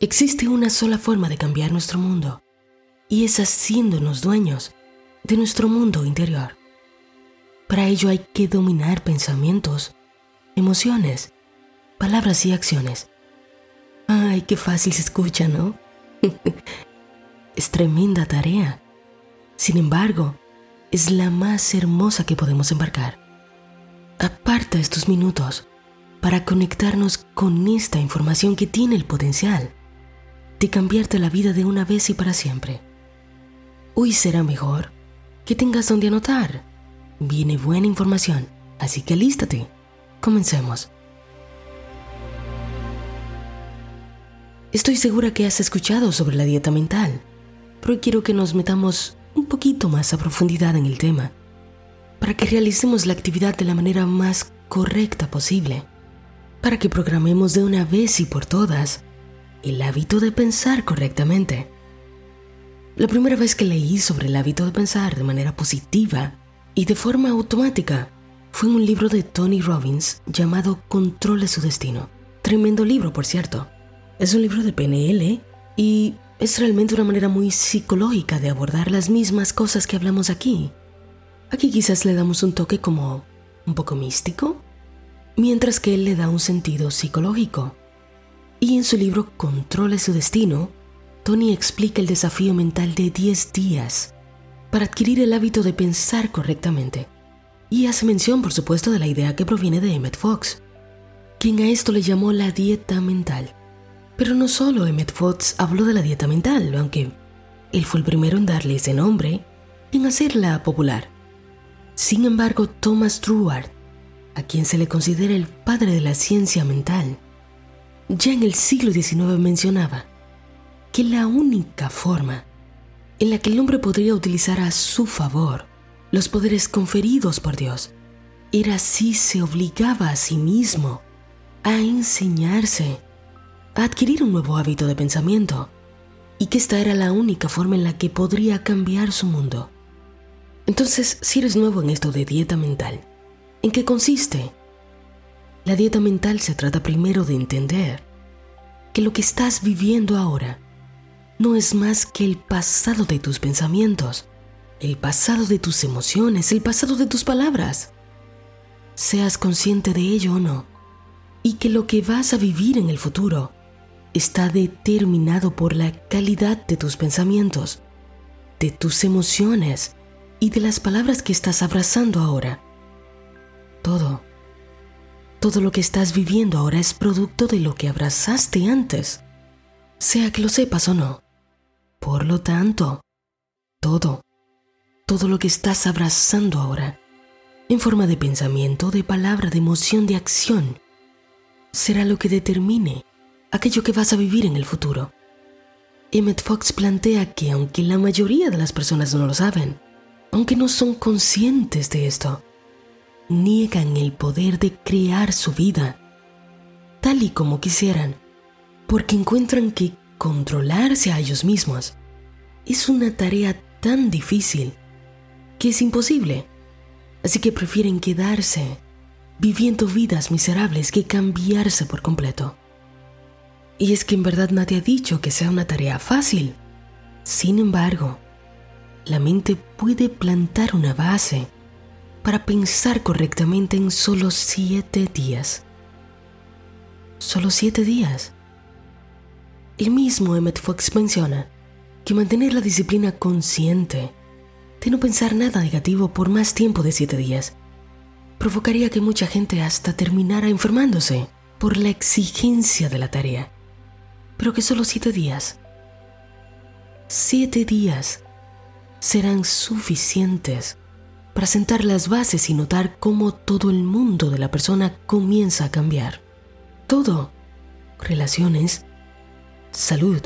Existe una sola forma de cambiar nuestro mundo, y es haciéndonos dueños de nuestro mundo interior. Para ello hay que dominar pensamientos, emociones, palabras y acciones. Ay, qué fácil se escucha, ¿no? es tremenda tarea. Sin embargo, es la más hermosa que podemos embarcar. Aparta estos minutos para conectarnos con esta información que tiene el potencial de cambiarte la vida de una vez y para siempre. Hoy será mejor que tengas donde anotar. Viene buena información, así que alístate. Comencemos. Estoy segura que has escuchado sobre la dieta mental, pero quiero que nos metamos un poquito más a profundidad en el tema, para que realicemos la actividad de la manera más correcta posible, para que programemos de una vez y por todas el hábito de pensar correctamente. La primera vez que leí sobre el hábito de pensar de manera positiva y de forma automática fue en un libro de Tony Robbins llamado Controle su destino. Tremendo libro, por cierto. Es un libro de PNL y es realmente una manera muy psicológica de abordar las mismas cosas que hablamos aquí. Aquí quizás le damos un toque como un poco místico, mientras que él le da un sentido psicológico. Y en su libro Controle su destino, Tony explica el desafío mental de 10 días para adquirir el hábito de pensar correctamente. Y hace mención, por supuesto, de la idea que proviene de Emmett Fox, quien a esto le llamó la dieta mental. Pero no solo Emmett Fox habló de la dieta mental, aunque él fue el primero en darle ese nombre y en hacerla popular. Sin embargo, Thomas Truard, a quien se le considera el padre de la ciencia mental, ya en el siglo XIX mencionaba que la única forma en la que el hombre podría utilizar a su favor los poderes conferidos por Dios era si se obligaba a sí mismo a enseñarse, a adquirir un nuevo hábito de pensamiento, y que esta era la única forma en la que podría cambiar su mundo. Entonces, si eres nuevo en esto de dieta mental, ¿en qué consiste? La dieta mental se trata primero de entender que lo que estás viviendo ahora no es más que el pasado de tus pensamientos, el pasado de tus emociones, el pasado de tus palabras. Seas consciente de ello o no, y que lo que vas a vivir en el futuro está determinado por la calidad de tus pensamientos, de tus emociones y de las palabras que estás abrazando ahora. Todo todo lo que estás viviendo ahora es producto de lo que abrazaste antes, sea que lo sepas o no. Por lo tanto, todo, todo lo que estás abrazando ahora, en forma de pensamiento, de palabra, de emoción, de acción, será lo que determine aquello que vas a vivir en el futuro. Emmett Fox plantea que aunque la mayoría de las personas no lo saben, aunque no son conscientes de esto, niegan el poder de crear su vida tal y como quisieran, porque encuentran que controlarse a ellos mismos es una tarea tan difícil que es imposible. Así que prefieren quedarse viviendo vidas miserables que cambiarse por completo. Y es que en verdad nadie ha dicho que sea una tarea fácil. Sin embargo, la mente puede plantar una base para pensar correctamente en solo siete días. Solo siete días. El mismo Emmett Fox menciona que mantener la disciplina consciente de no pensar nada negativo por más tiempo de siete días provocaría que mucha gente hasta terminara enfermándose por la exigencia de la tarea. Pero que solo siete días, siete días serán suficientes para sentar las bases y notar cómo todo el mundo de la persona comienza a cambiar. Todo, relaciones, salud,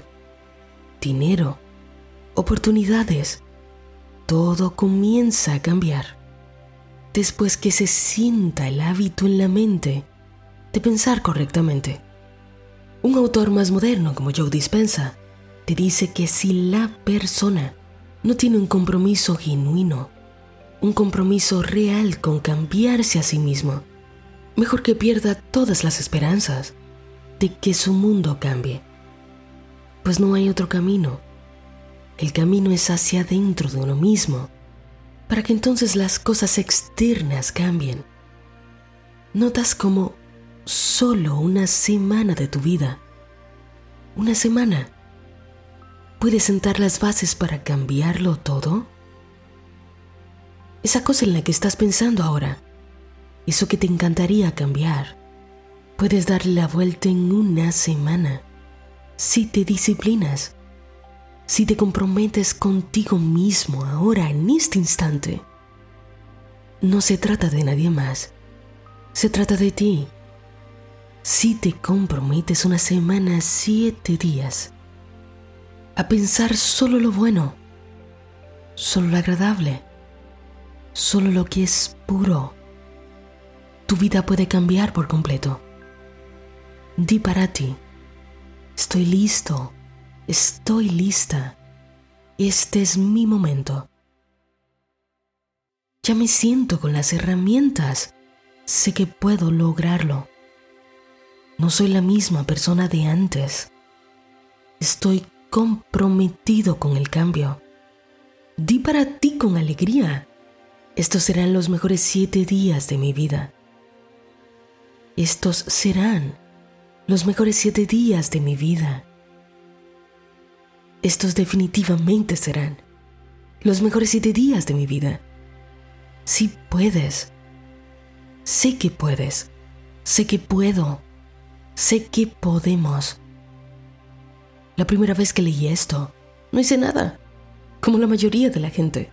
dinero, oportunidades, todo comienza a cambiar. Después que se sienta el hábito en la mente de pensar correctamente. Un autor más moderno como Joe Dispensa te dice que si la persona no tiene un compromiso genuino un compromiso real con cambiarse a sí mismo, mejor que pierda todas las esperanzas de que su mundo cambie. Pues no hay otro camino. El camino es hacia adentro de uno mismo, para que entonces las cosas externas cambien. Notas como solo una semana de tu vida, una semana, puede sentar las bases para cambiarlo todo? Esa cosa en la que estás pensando ahora, eso que te encantaría cambiar, puedes darle la vuelta en una semana si te disciplinas si te comprometes contigo mismo ahora, en este instante, no se trata de nadie más, se trata de ti. Si te comprometes una semana, siete días, a pensar solo lo bueno, solo lo agradable, solo lo que es puro, tu vida puede cambiar por completo. Di para ti, estoy listo Estoy lista. Este es mi momento. Ya me siento con las herramientas. Sé que puedo lograrlo. No soy la misma persona de antes. Estoy comprometido con el cambio. Di para ti con alegría. Estos serán los mejores siete días de mi vida. Estos serán los mejores siete días de mi vida. Estos definitivamente serán los mejores siete días de mi vida. Si puedes. Sé que puedes. Sé que puedo. Sé que podemos. La primera vez que leí esto, no hice nada, como la mayoría de la gente.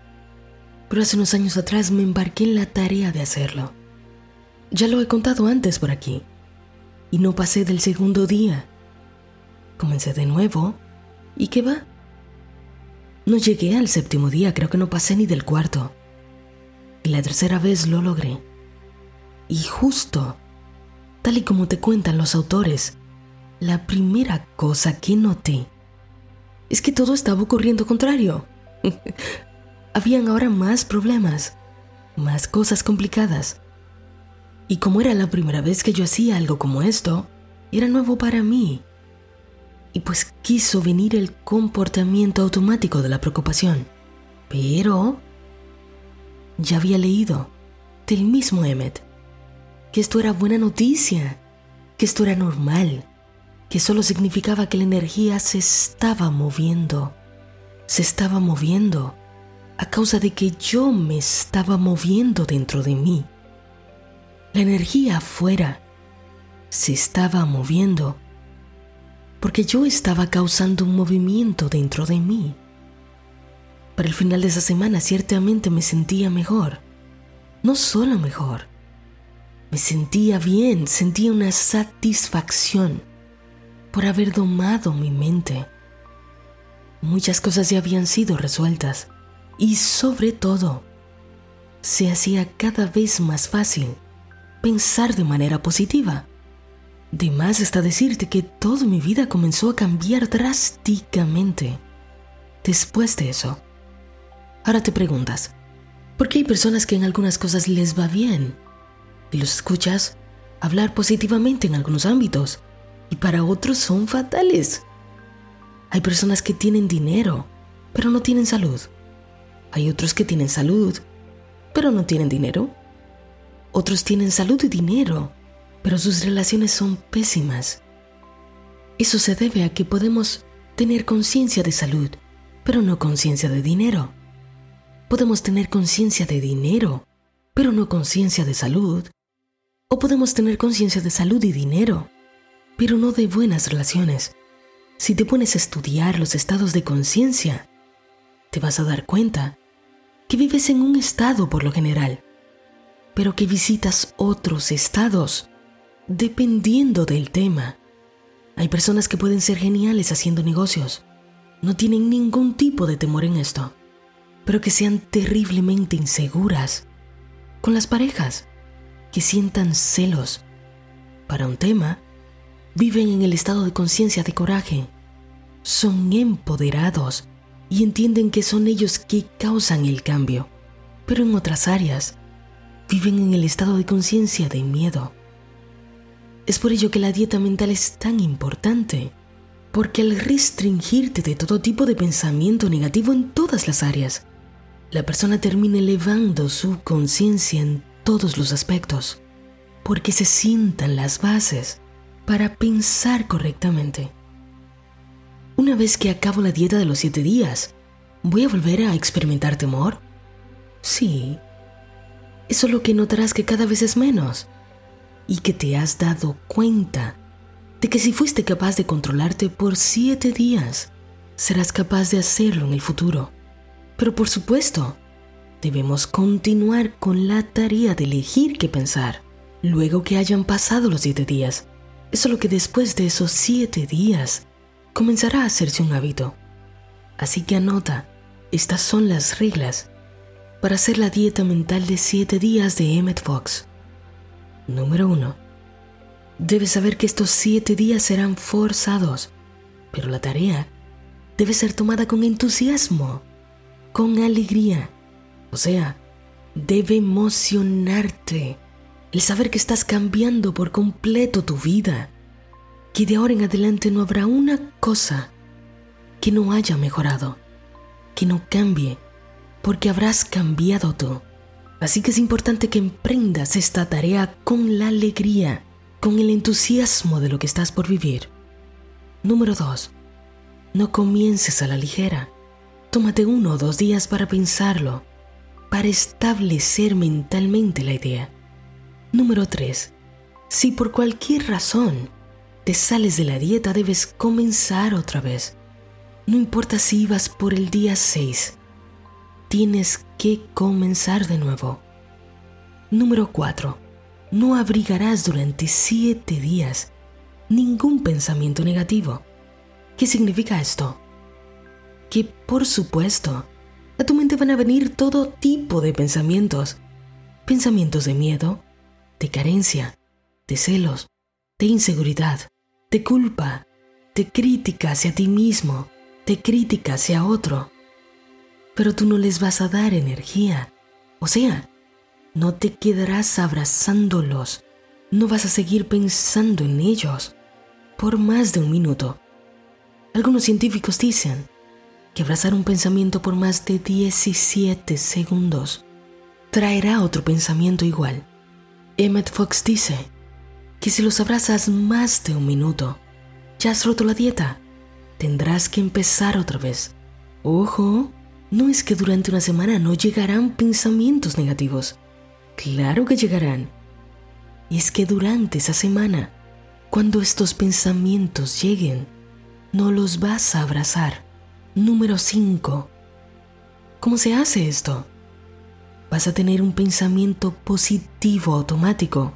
Pero hace unos años atrás me embarqué en la tarea de hacerlo. Ya lo he contado antes por aquí. Y no pasé del segundo día. Comencé de nuevo ¿Y qué va? No llegué al séptimo día, creo que no pasé ni del cuarto. Y la tercera vez lo logré. Y justo, tal y como te cuentan los autores, la primera cosa que noté es que todo estaba ocurriendo contrario. Habían ahora más problemas, más cosas complicadas. Y como era la primera vez que yo hacía algo como esto, era nuevo para mí y pues quiso venir el comportamiento automático de la preocupación. Pero ya había leído del mismo Emmet que esto era buena noticia, que esto era normal, que solo significaba que la energía se estaba moviendo, se estaba moviendo a causa de que yo me estaba moviendo dentro de mí. La energía afuera se estaba moviendo porque yo estaba causando un movimiento dentro de mí. Para el final de esa semana ciertamente me sentía mejor, no solo mejor, me sentía bien, sentía una satisfacción por haber domado mi mente. Muchas cosas ya habían sido resueltas y sobre todo, se hacía cada vez más fácil pensar de manera positiva. De más está decirte que toda mi vida comenzó a cambiar drásticamente después de eso. Ahora te preguntas, ¿por qué hay personas que en algunas cosas les va bien y los escuchas hablar positivamente en algunos ámbitos y para otros son fatales? Hay personas que tienen dinero, pero no tienen salud. Hay otros que tienen salud, pero no tienen dinero. Otros tienen salud y dinero, pero sus relaciones son pésimas. Eso se debe a que podemos tener conciencia de salud, pero no conciencia de dinero. Podemos tener conciencia de dinero, pero no conciencia de salud. O podemos tener conciencia de salud y dinero, pero no de buenas relaciones. Si te pones a estudiar los estados de conciencia, te vas a dar cuenta que vives en un estado por lo general, pero que visitas otros estados dependiendo del tema. Hay personas que pueden ser geniales haciendo negocios, no tienen ningún tipo de temor en esto, pero que sean terriblemente inseguras con las parejas, que sientan celos. Para un tema, viven en el estado de conciencia de coraje, son empoderados y entienden que son ellos que causan el cambio, pero en otras áreas, viven en el estado de conciencia de miedo es por ello que la dieta mental es tan importante. Porque al restringirte de todo tipo de pensamiento negativo en todas las áreas, la persona termina elevando su conciencia en todos los aspectos, porque se sientan las bases para pensar correctamente. Una vez que acabo la dieta de los siete días, ¿voy a volver a experimentar temor? Sí. Eso es lo que notarás que cada vez es menos y que te has dado cuenta de que si fuiste capaz de controlarte por siete días, serás capaz de hacerlo en el futuro. Pero por supuesto, debemos continuar con la tarea de elegir qué pensar. Luego que hayan pasado los siete días, es solo que después de esos siete días comenzará a hacerse un hábito. Así que anota, estas son las reglas para hacer la dieta mental de siete días de Emmett Fox. Número 1. Debes saber que estos siete días serán forzados, pero la tarea debe ser tomada con entusiasmo con alegría. O sea, debe emocionarte el saber que estás cambiando por completo tu vida, que de ahora en adelante no habrá una cosa que no haya mejorado, que no cambie, porque habrás cambiado tú. Así que es importante que emprendas esta tarea con la alegría, con el entusiasmo de lo que estás por vivir. Número 2. No comiences a la ligera. Tómate uno o dos días para pensarlo, para establecer mentalmente la idea. Número 3. Si por cualquier razón te sales de la dieta, debes comenzar otra vez. No importa si ibas por el día 6, tienes que comenzar de nuevo. Número 4. No abrigarás durante 7 días ningún pensamiento negativo. ¿Qué significa esto? que por supuesto a tu mente van a venir todo tipo de pensamientos. Pensamientos de miedo, de carencia, de celos, de inseguridad, de culpa, de crítica hacia ti mismo, de crítica hacia otro. Pero tú no les vas a dar energía. O sea, no te quedarás abrazándolos. No vas a seguir pensando en ellos por más de un minuto. Algunos científicos dicen que abrazar un pensamiento por más de 17 segundos traerá otro pensamiento igual. Emmett Fox dice que si los abrazas más de un minuto, ya has roto la dieta. Tendrás que empezar otra vez. Ojo, no es que durante una semana no llegarán pensamientos negativos. Claro que llegarán. Y es que durante esa semana, cuando estos pensamientos lleguen, no los vas a abrazar Número 5. ¿Cómo se hace esto? Vas a tener un pensamiento positivo automático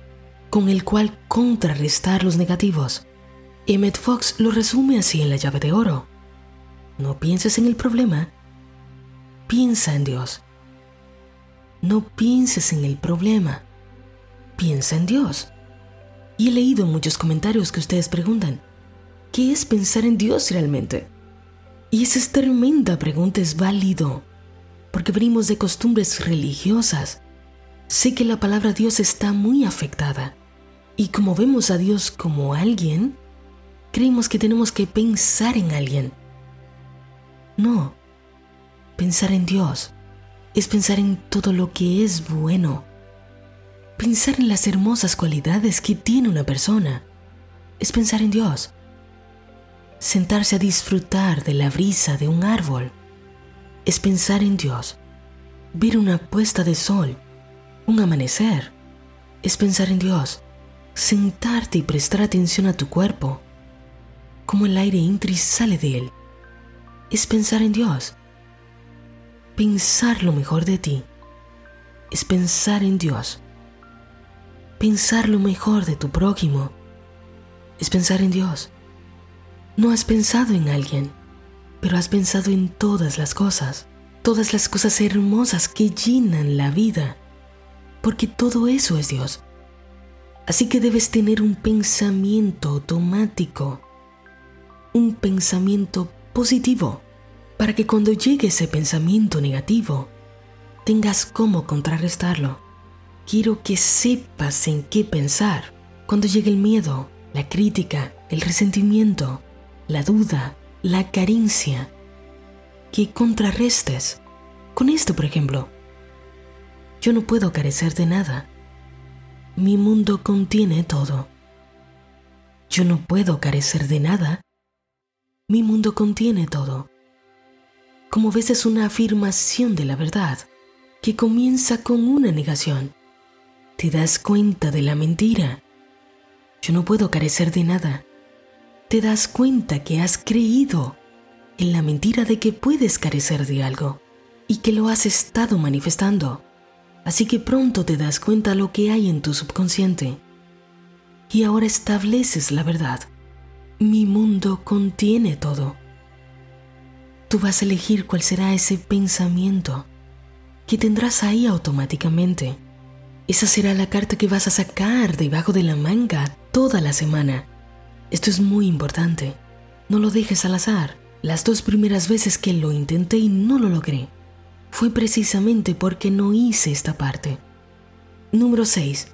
con el cual contrarrestar los negativos. Emmett Fox lo resume así en la llave de oro. No pienses en el problema, piensa en Dios. No pienses en el problema, piensa en Dios. Y he leído muchos comentarios que ustedes preguntan, ¿qué es pensar en Dios realmente? Y esa es tremenda pregunta, es válido, porque venimos de costumbres religiosas. Sé que la palabra Dios está muy afectada. Y como vemos a Dios como alguien, creemos que tenemos que pensar en alguien. No, pensar en Dios es pensar en todo lo que es bueno. Pensar en las hermosas cualidades que tiene una persona es pensar en Dios sentarse a disfrutar de la brisa de un árbol, es pensar en Dios. Ver una puesta de sol, un amanecer, es pensar en Dios. Sentarte y prestar atención a tu cuerpo, como el aire entra y sale de él, es pensar en Dios. Pensar lo mejor de ti es pensar en Dios. Pensar lo mejor de tu prójimo es pensar en Dios. No has pensado en alguien, pero has pensado en todas las cosas, todas las cosas hermosas que llenan la vida, porque todo eso es Dios. Así que debes tener un pensamiento automático, un pensamiento positivo, para que cuando llegue ese pensamiento negativo, tengas cómo contrarrestarlo. Quiero que sepas en qué pensar cuando llegue el miedo, la crítica, el resentimiento, la duda, la carencia, que contrarrestes. Con esto, por ejemplo, yo no puedo carecer de nada. Mi mundo contiene todo. Yo no puedo carecer de nada. Mi mundo contiene todo. Como ves es una afirmación de la verdad que comienza con una negación. Te das cuenta de la mentira. Yo no puedo carecer de nada. Te das cuenta que has creído en la mentira de que puedes carecer de algo y que lo has estado manifestando. Así que pronto te das cuenta lo que hay en tu subconsciente. Y ahora estableces la verdad. Mi mundo contiene todo. Tú vas a elegir cuál será ese pensamiento que tendrás ahí automáticamente. Esa será la carta que vas a sacar debajo de la manga toda la semana. Esto es muy importante. No lo dejes al azar. Las dos primeras veces que lo intenté y no lo logré, fue precisamente porque no hice esta parte. Número 6.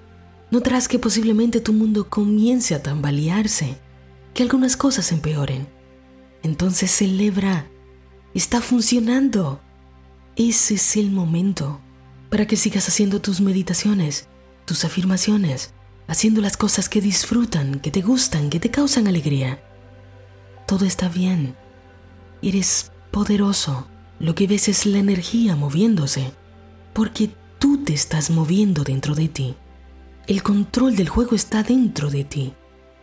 Notarás que posiblemente tu mundo comience a tambalearse, que algunas cosas empeoren. Entonces celebra Está funcionando. Ese es el momento para que sigas haciendo tus meditaciones, tus afirmaciones, haciendo las cosas que disfrutan, que te gustan, que te causan alegría. Todo está bien. Eres poderoso. Lo que ves es la energía moviéndose, porque tú te estás moviendo dentro de ti. El control del juego está dentro de ti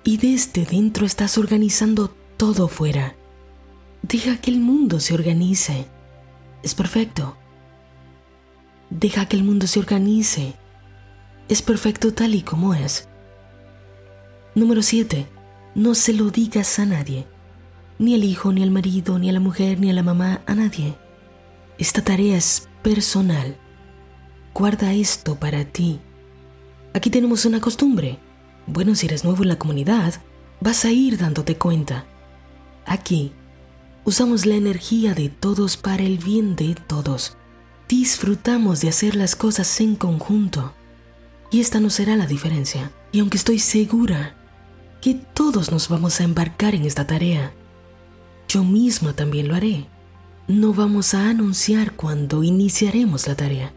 y desde dentro estás organizando todo fuera. Deja que el mundo se organice. Es perfecto. Deja que el mundo se organice. Es perfecto tal y como es. Número 7. No se lo digas a nadie. Ni al hijo, ni al marido, ni a la mujer, ni a la mamá, a nadie. Esta tarea es personal. Guarda esto para ti. Aquí tenemos una costumbre. Bueno, si eres nuevo en la comunidad, vas a ir dándote cuenta. Aquí Usamos la energía de todos para el bien de todos. Disfrutamos de hacer las cosas en conjunto. Y esta no será la diferencia. Y aunque estoy segura que todos nos vamos a embarcar en esta tarea, yo misma también lo haré. No vamos a anunciar cuando iniciaremos la tarea.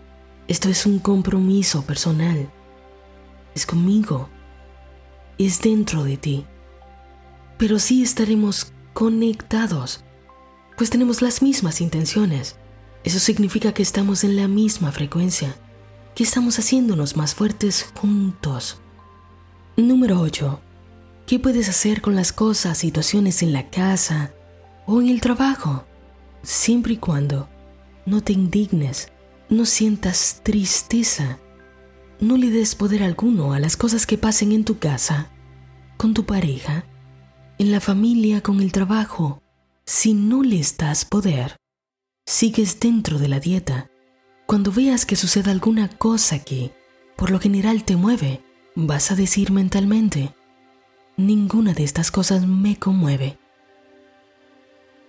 Esto es un compromiso personal. Es conmigo. Es dentro de ti. Pero sí estaremos conectados pues tenemos las mismas intenciones. Eso significa que estamos en la misma frecuencia, que estamos haciéndonos más fuertes juntos. Número 8. ¿Qué puedes hacer con las cosas, situaciones en la casa o en el trabajo? Siempre y cuando no te indignes, no sientas tristeza, no le des poder alguno a las cosas que pasen en tu casa, con tu pareja, en la familia, con el trabajo si no le das poder, sigues dentro de la dieta. Cuando veas que suceda alguna cosa que, por lo general, te mueve, vas a decir mentalmente, ninguna de estas cosas me conmueve.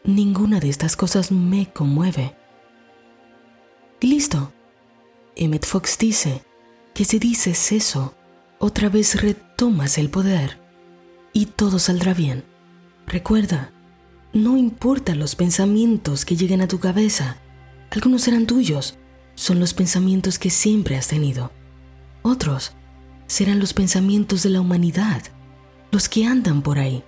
Ninguna de estas cosas me conmueve. Y listo. Emmett Fox dice que si dices eso, otra vez retomas el poder y todo saldrá bien. Recuerda, no importa los pensamientos que lleguen a tu cabeza. Algunos serán tuyos, son los pensamientos que siempre has tenido. Otros serán los pensamientos de la humanidad, los que andan por ahí.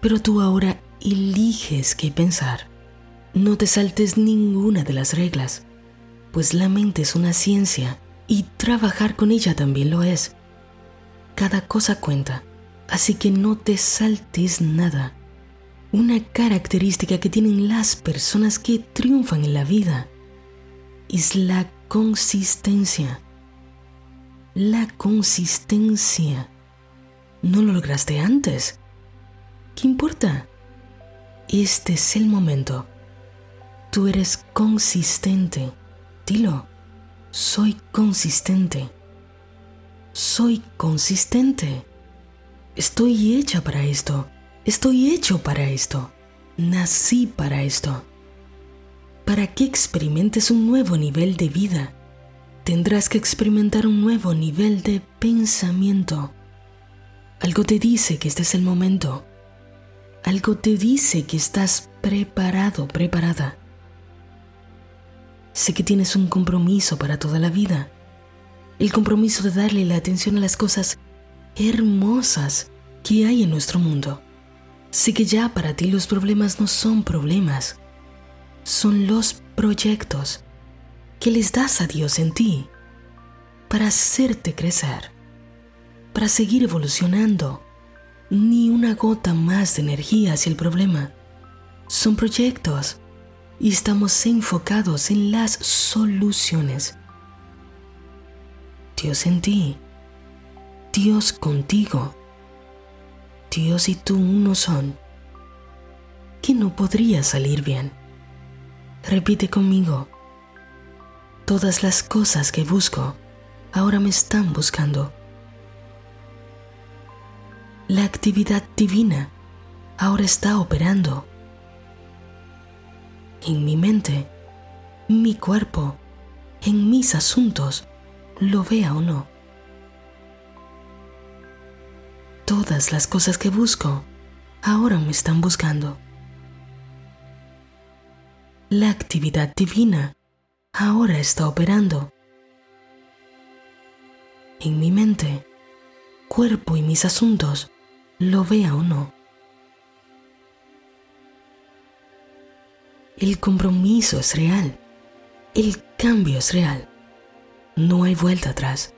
Pero tú ahora eliges qué pensar. No te saltes ninguna de las reglas, pues la mente es una ciencia y trabajar con ella también lo es. Cada cosa cuenta, así que no te saltes nada. Una característica que tienen las personas que triunfan en la vida es la consistencia. La consistencia. ¿No lo lograste antes? ¿Qué importa? Este es el momento. Tú eres consistente. Dilo. Soy consistente. Soy consistente. Estoy hecha para esto. Estoy hecho para esto. Nací para esto. Para que experimentes un nuevo nivel de vida, tendrás que experimentar un nuevo nivel de pensamiento. Algo te dice que este es el momento. Algo te dice que estás preparado, preparada. Sé que tienes un compromiso para toda la vida. El compromiso de darle la atención a las cosas hermosas que hay en nuestro mundo. Sé que ya para ti los problemas no son problemas, son los proyectos que les das a Dios en ti para hacerte crecer, para seguir evolucionando. Ni una gota más de energía hacia el problema. Son proyectos y estamos enfocados en las soluciones. Dios en ti, Dios contigo Dios y tú uno son, que no podría salir bien. Repite conmigo, todas las cosas que busco ahora me están buscando. La actividad divina ahora está operando. En mi mente, mi cuerpo, en mis asuntos, lo vea o no. Todas las cosas que busco ahora me están buscando. La actividad divina ahora está operando. En mi mente, cuerpo y mis asuntos, lo vea o no. El compromiso es real. El cambio es real. No hay vuelta atrás.